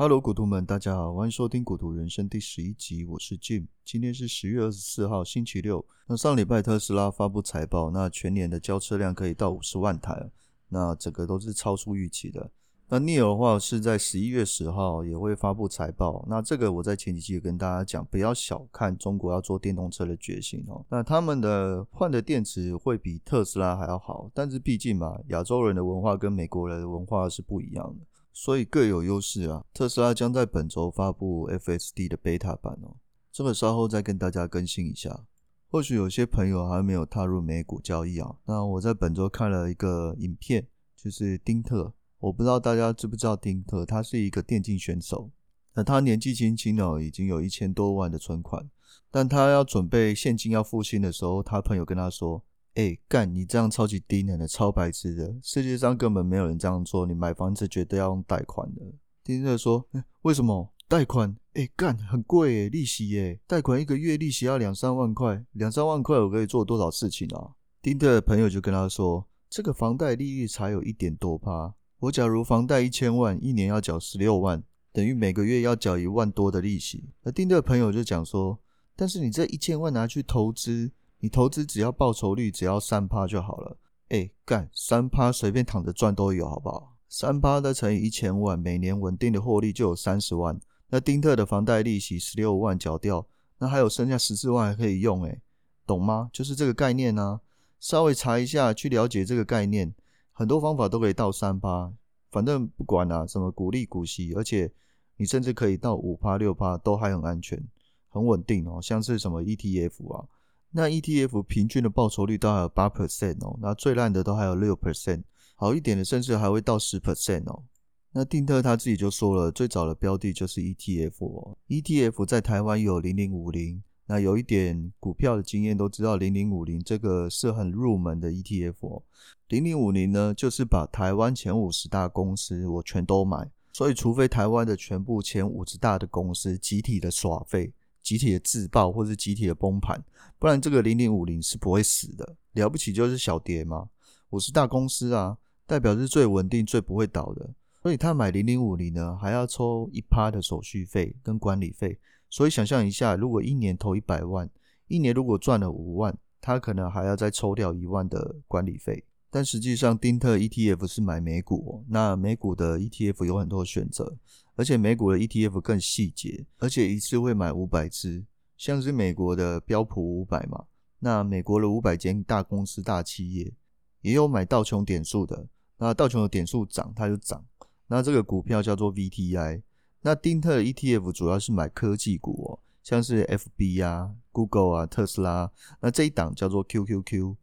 Hello，股徒们，大家好，欢迎收听《股徒人生》第十一集，我是 Jim。今天是十月二十四号，星期六。那上礼拜特斯拉发布财报，那全年的交车量可以到五十万台，那整个都是超出预期的。那 NIO 的话是在十一月十号也会发布财报，那这个我在前几期也跟大家讲，不要小看中国要做电动车的决心哦。那他们的换的电池会比特斯拉还要好，但是毕竟嘛，亚洲人的文化跟美国人的文化是不一样的。所以各有优势啊。特斯拉将在本周发布 FSD 的 beta 版哦，这个稍后再跟大家更新一下。或许有些朋友还没有踏入美股交易啊。那我在本周看了一个影片，就是丁特。我不知道大家知不知道丁特，他是一个电竞选手。那他年纪轻轻哦，已经有一千多万的存款。但他要准备现金要付清的时候，他朋友跟他说。哎、干！你这样超级低能的，超白痴的，世界上根本没有人这样做。你买房子绝对要用贷款的。丁特说：“、为什么贷款？哎、干，很贵诶，利息诶，贷款一个月利息要两三万块，两三万块我可以做多少事情啊？”丁特的朋友就跟他说：“这个房贷利率才有一点多趴，我假如房贷一千万，一年要缴十六万，等于每个月要缴一万多的利息。”而丁特的朋友就讲说：“但是你这一千万拿去投资。”你投资只要报酬率只要三趴就好了，哎，干三趴随便躺着赚都有，好不好？三趴再乘以一千万，每年稳定的获利就有三十万。那丁特的房贷利息十六万缴掉，那还有剩下十四万还可以用，哎，懂吗？就是这个概念呢。稍微查一下，去了解这个概念，很多方法都可以到三趴。反正不管啊，什么股利股息，而且你甚至可以到五趴六趴都还很安全，很稳定哦。像是什么 ETF 啊。那 ETF 平均的报酬率都还有八 percent 哦，那最烂的都还有六 percent，好一点的甚至还会到十 percent 哦。那定特他自己就说了，最早的标的就是 ETF 哦。ETF 在台湾有零零五零，那有一点股票的经验都知道，零零五零这个是很入门的 ETF 哦。零零五零呢，就是把台湾前五十大公司我全都买，所以除非台湾的全部前五十大的公司集体的耍废。集体的自爆或是集体的崩盘，不然这个零零五零是不会死的。了不起就是小跌嘛。我是大公司啊，代表是最稳定、最不会倒的。所以他买零零五零呢，还要抽一趴的手续费跟管理费。所以想象一下，如果一年投一百万，一年如果赚了五万，他可能还要再抽掉一万的管理费。但实际上，丁特 ETF 是买美股哦，那美股的 ETF 有很多选择，而且美股的 ETF 更细节，而且一次会买五百只，像是美国的标普五百嘛，那美国的五百间大公司、大企业，也有买道琼点数的，那道琼的点数涨，它就涨，那这个股票叫做 VTI，那丁特 ETF 主要是买科技股哦，像是 FB 啊、Google 啊、特斯拉，那这一档叫做 QQQ。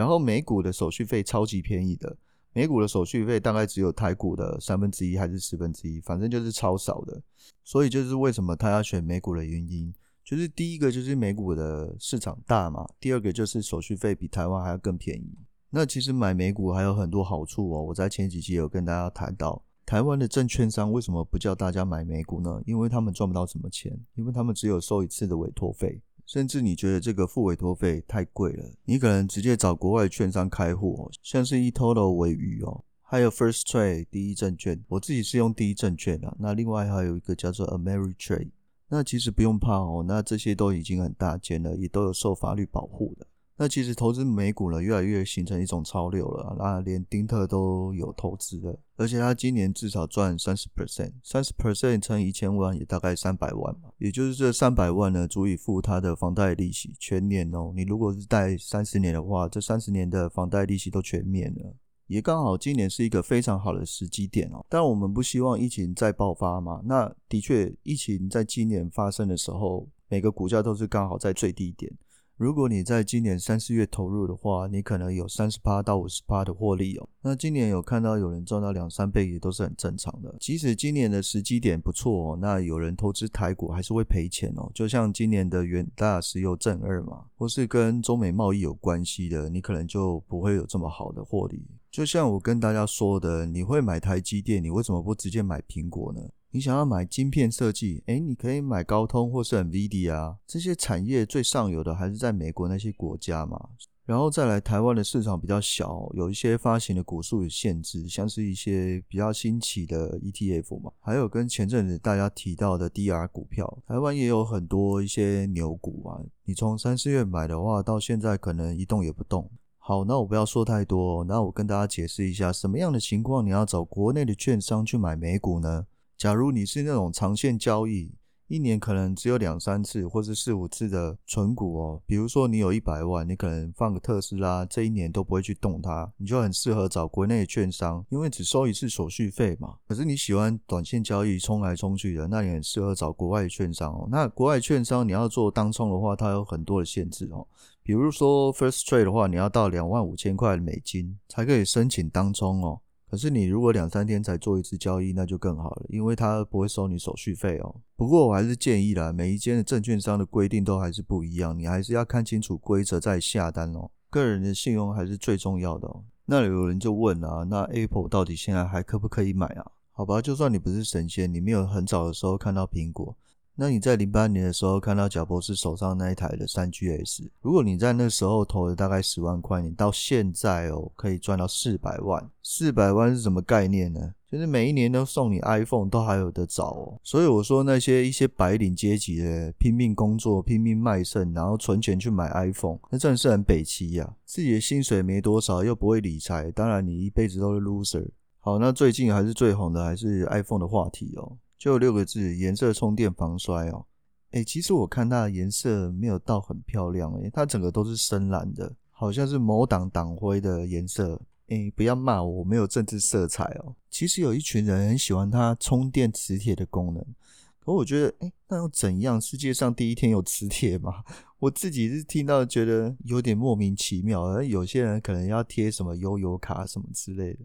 然后美股的手续费超级便宜的，美股的手续费大概只有台股的三分之一还是十分之一，反正就是超少的。所以就是为什么他要选美股的原因，就是第一个就是美股的市场大嘛，第二个就是手续费比台湾还要更便宜。那其实买美股还有很多好处哦，我在前几期有跟大家谈到，台湾的证券商为什么不叫大家买美股呢？因为他们赚不到什么钱，因为他们只有收一次的委托费。甚至你觉得这个付委托费太贵了，你可能直接找国外券商开户，像是 eToro 为鱼哦，还有 First Trade 第一证券，我自己是用第一证券的，那另外还有一个叫做 Ameritrade，那其实不用怕哦，那这些都已经很大件了，也都有受法律保护的。那其实投资美股呢，越来越形成一种潮流了。那连丁特都有投资了，而且他今年至少赚三十 percent，三十 percent 乘一千万也大概三百万嘛。也就是这三百万呢，足以付他的房贷利息全年哦。你如果是贷三十年的话，这三十年的房贷利息都全免了。也刚好今年是一个非常好的时机点哦。但我们不希望疫情再爆发嘛。那的确，疫情在今年发生的时候，每个股价都是刚好在最低点。如果你在今年三四月投入的话，你可能有三十趴到五十趴的获利哦。那今年有看到有人赚到两三倍，也都是很正常的。即使今年的时机点不错哦，那有人投资台股还是会赔钱哦。就像今年的元大石油正二嘛，或是跟中美贸易有关系的，你可能就不会有这么好的获利。就像我跟大家说的，你会买台积电，你为什么不直接买苹果呢？你想要买晶片设计，诶，你可以买高通或是 NVIDIA，这些产业最上游的还是在美国那些国家嘛。然后再来，台湾的市场比较小，有一些发行的股数有限制，像是一些比较新起的 ETF 嘛，还有跟前阵子大家提到的 DR 股票，台湾也有很多一些牛股啊。你从三四月买的话，到现在可能一动也不动。好，那我不要说太多，那我跟大家解释一下，什么样的情况你要找国内的券商去买美股呢？假如你是那种长线交易。一年可能只有两三次或是四五次的存股哦，比如说你有一百万，你可能放个特斯拉，这一年都不会去动它，你就很适合找国内的券商，因为只收一次手续费嘛。可是你喜欢短线交易，冲来冲去的，那你很适合找国外的券商哦。那国外券商你要做当冲的话，它有很多的限制哦，比如说 First Trade 的话，你要到两万五千块美金才可以申请当冲哦。可是你如果两三天才做一次交易，那就更好了，因为它不会收你手续费哦。不过我还是建议啦，每一间的证券商的规定都还是不一样，你还是要看清楚规则再下单哦。个人的信用还是最重要的哦。那有人就问啊，那 Apple 到底现在还可不可以买啊？好吧，就算你不是神仙，你没有很早的时候看到苹果。那你在零八年的时候看到贾博士手上那一台的三 GS，如果你在那时候投了大概十万块，你到现在哦可以赚到四百万。四百万是什么概念呢？就是每一年都送你 iPhone 都还有得找哦。所以我说那些一些白领阶级的拼命工作、拼命卖肾，然后存钱去买 iPhone，那真的是很北七呀。自己的薪水没多少，又不会理财，当然你一辈子都是 loser。好，那最近还是最红的还是 iPhone 的话题哦。就六个字，颜色充电防摔哦。诶，其实我看它的颜色没有到很漂亮，诶，它整个都是深蓝的，好像是某党党徽的颜色。诶，不要骂我，我没有政治色彩哦。其实有一群人很喜欢它充电磁铁的功能，可我觉得，诶，那又怎样？世界上第一天有磁铁吗？我自己是听到觉得有点莫名其妙，而有些人可能要贴什么悠游卡什么之类的。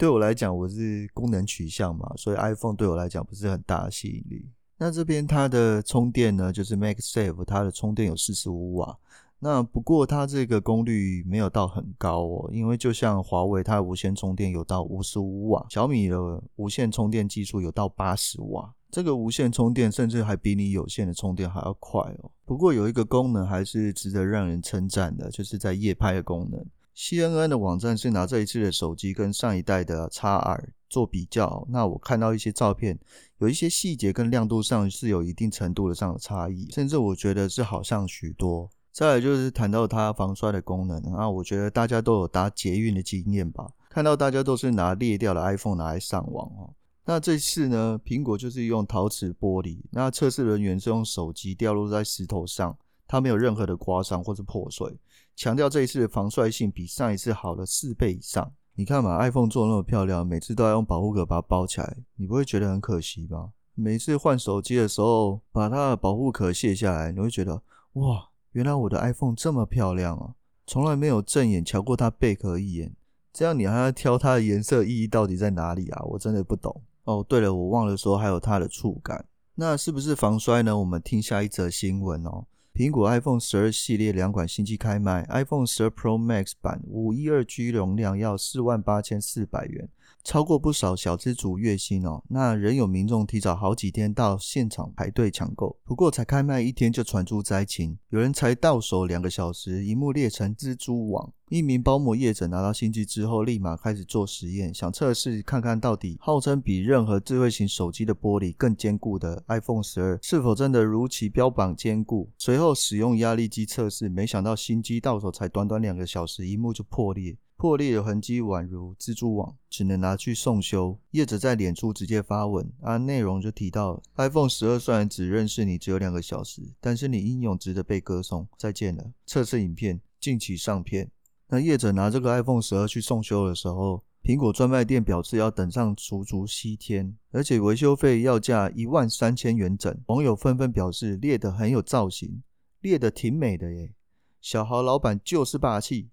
对我来讲，我是功能取向嘛，所以 iPhone 对我来讲不是很大的吸引力。那这边它的充电呢，就是 MagSafe，它的充电有四十五瓦。那不过它这个功率没有到很高哦，因为就像华为，它的无线充电有到五十五瓦，小米的无线充电技术有到八十瓦。这个无线充电甚至还比你有线的充电还要快哦。不过有一个功能还是值得让人称赞的，就是在夜拍的功能。CNN 的网站是拿这一次的手机跟上一代的 XR 做比较，那我看到一些照片，有一些细节跟亮度上是有一定程度的上的差异，甚至我觉得是好上许多。再来就是谈到它防摔的功能，那我觉得大家都有搭捷运的经验吧，看到大家都是拿裂掉的 iPhone 拿来上网哦。那这次呢，苹果就是用陶瓷玻璃，那测试人员是用手机掉落在石头上。它没有任何的刮伤或是破碎，强调这一次的防摔性比上一次好了四倍以上。你看嘛，iPhone 做那么漂亮，每次都要用保护壳把它包起来，你不会觉得很可惜吗？每次换手机的时候，把它的保护壳卸下来，你会觉得哇，原来我的 iPhone 这么漂亮啊！从来没有正眼瞧过它贝壳一眼，这样你还要挑它的颜色意义到底在哪里啊？我真的不懂。哦，对了，我忘了说还有它的触感，那是不是防摔呢？我们听下一则新闻哦。苹果 iPhone 十二系列两款新机开卖，iPhone 十二 Pro Max 版五一二 G 容量要四万八千四百元。超过不少小资族月薪哦，那仍有民众提早好几天到现场排队抢购。不过才开卖一天就传出灾情，有人才到手两个小时，萤幕裂成蜘蛛网。一名包膜业者拿到新机之后，立马开始做实验，想测试看看到底号称比任何智慧型手机的玻璃更坚固的 iPhone 十二是否真的如其标榜坚固。随后使用压力机测试，没想到新机到手才短短两个小时，萤幕就破裂。破裂的痕迹宛如蜘蛛网，只能拿去送修。业者在脸书直接发文，啊，内容就提到：iPhone 十二虽然只认识你只有两个小时，但是你英勇值得被歌颂。再见了。测试影片近期上片。那业者拿这个 iPhone 十二去送修的时候，苹果专卖店表示要等上足足七天，而且维修费要价一万三千元整。网友纷纷表示裂得很有造型，裂得挺美的耶。小豪老板就是霸气。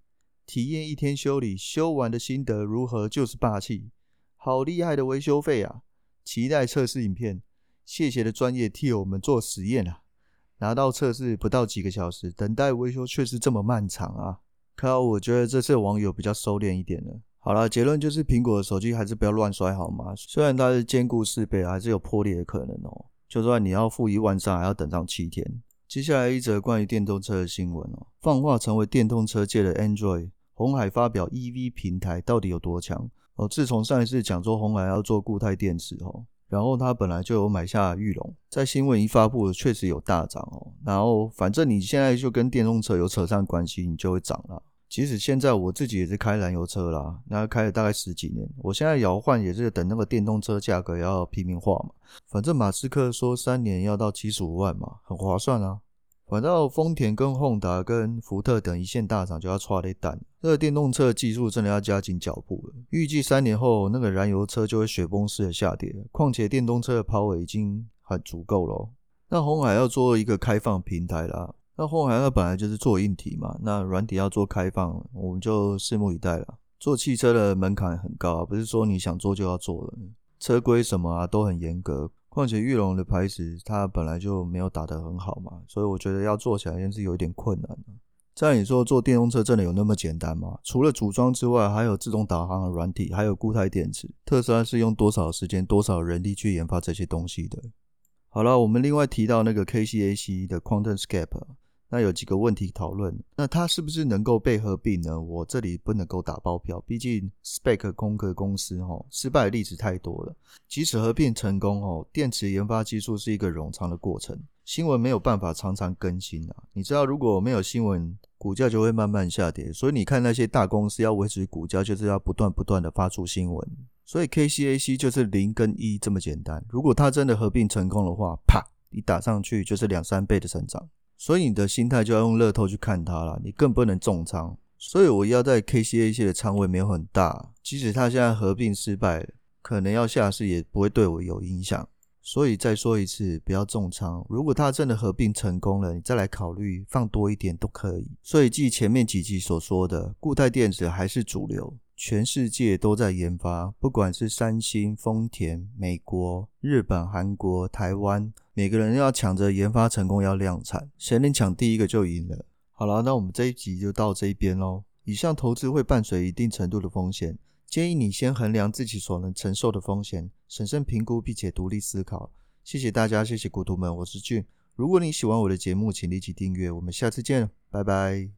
体验一天修理，修完的心得如何？就是霸气，好厉害的维修费啊！期待测试影片，谢谢的专业替我们做实验啊！拿到测试不到几个小时，等待维修却是这么漫长啊！靠，我觉得这次网友比较收敛一点了。好了，结论就是苹果的手机还是不要乱摔好吗？虽然它是坚固四倍，还是有破裂的可能哦。就算你要付一万三，还要等上七天。接下来一则关于电动车的新闻哦，放话成为电动车界的 Android，鸿海发表 EV 平台到底有多强哦？自从上一次讲说鸿海要做固态电池哦，然后他本来就有买下裕隆，在新闻一发布，确实有大涨哦。然后反正你现在就跟电动车有扯上关系，你就会涨了。其实现在我自己也是开燃油车啦，那开了大概十几年。我现在摇换也是等那个电动车价格要平民化嘛。反正马斯克说三年要到七十五万嘛，很划算啊。反正丰田跟宏达跟福特等一线大厂就要剉咧等，这个电动车技术真的要加紧脚步了。预计三年后那个燃油车就会雪崩式的下跌。况且电动车的跑位已经很足够了。那鸿海要做一个开放平台啦。那鸿海那本来就是做硬体嘛，那软体要做开放，我们就拭目以待了。做汽车的门槛很高，不是说你想做就要做的，车规什么啊都很严格。况且玉龙的牌子它本来就没有打得很好嘛，所以我觉得要做起来也是有一点困难。的。在你说做电动车真的有那么简单吗？除了组装之外，还有自动导航的软体，还有固态电池。特斯拉是用多少时间、多少人力去研发这些东西的？好了，我们另外提到那个 KCAC 的 QuantumScape。那有几个问题讨论，那它是不是能够被合并呢？我这里不能够打包票，毕竟 Spec 空壳公司哦，失败的例子太多了。即使合并成功哦，电池研发技术是一个冗长的过程，新闻没有办法常常更新啊。你知道，如果没有新闻，股价就会慢慢下跌。所以你看那些大公司要维持股价，就是要不断不断的发出新闻。所以 KCAC 就是零跟一这么简单。如果它真的合并成功的话，啪，一打上去就是两三倍的成长。所以你的心态就要用乐透去看它了，你更不能重仓。所以我要在 KCAC 的仓位没有很大，即使它现在合并失败，可能要下市也不会对我有影响。所以再说一次，不要重仓。如果它真的合并成功了，你再来考虑放多一点都可以。所以，继前面几集所说的，固态电池还是主流。全世界都在研发，不管是三星、丰田、美国、日本、韩国、台湾，每个人要抢着研发成功，要量产，谁能抢第一个就赢了。好了，那我们这一集就到这一边喽。以上投资会伴随一定程度的风险，建议你先衡量自己所能承受的风险，审慎评估并且独立思考。谢谢大家，谢谢股徒们，我是俊。如果你喜欢我的节目，请立即订阅。我们下次见，拜拜。